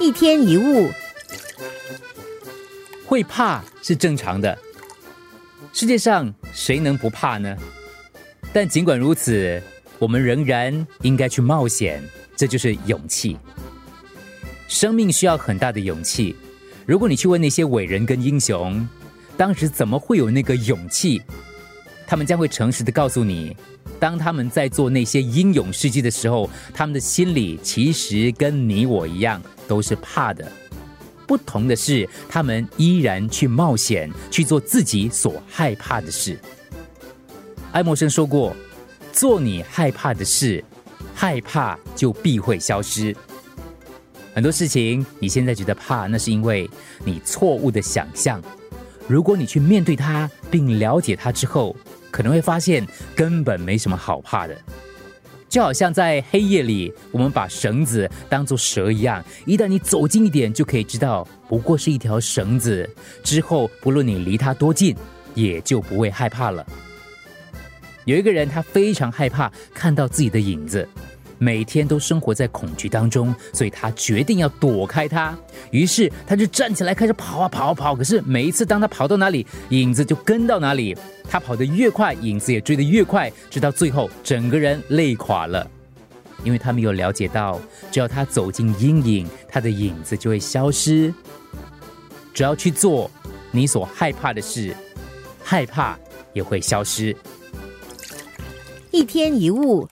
一天一物，会怕是正常的。世界上谁能不怕呢？但尽管如此，我们仍然应该去冒险，这就是勇气。生命需要很大的勇气。如果你去问那些伟人跟英雄，当时怎么会有那个勇气？他们将会诚实的告诉你，当他们在做那些英勇事迹的时候，他们的心里其实跟你我一样，都是怕的。不同的是，他们依然去冒险，去做自己所害怕的事。爱默生说过：“做你害怕的事，害怕就必会消失。”很多事情你现在觉得怕，那是因为你错误的想象。如果你去面对它，并了解它之后，可能会发现根本没什么好怕的。就好像在黑夜里，我们把绳子当作蛇一样，一旦你走近一点，就可以知道不过是一条绳子。之后，不论你离它多近，也就不会害怕了。有一个人，他非常害怕看到自己的影子。每天都生活在恐惧当中，所以他决定要躲开它。于是他就站起来开始跑啊跑啊跑。可是每一次当他跑到哪里，影子就跟到哪里。他跑得越快，影子也追得越快，直到最后整个人累垮了。因为他没有了解到，只要他走进阴影，他的影子就会消失。只要去做你所害怕的事，害怕也会消失。一天一物。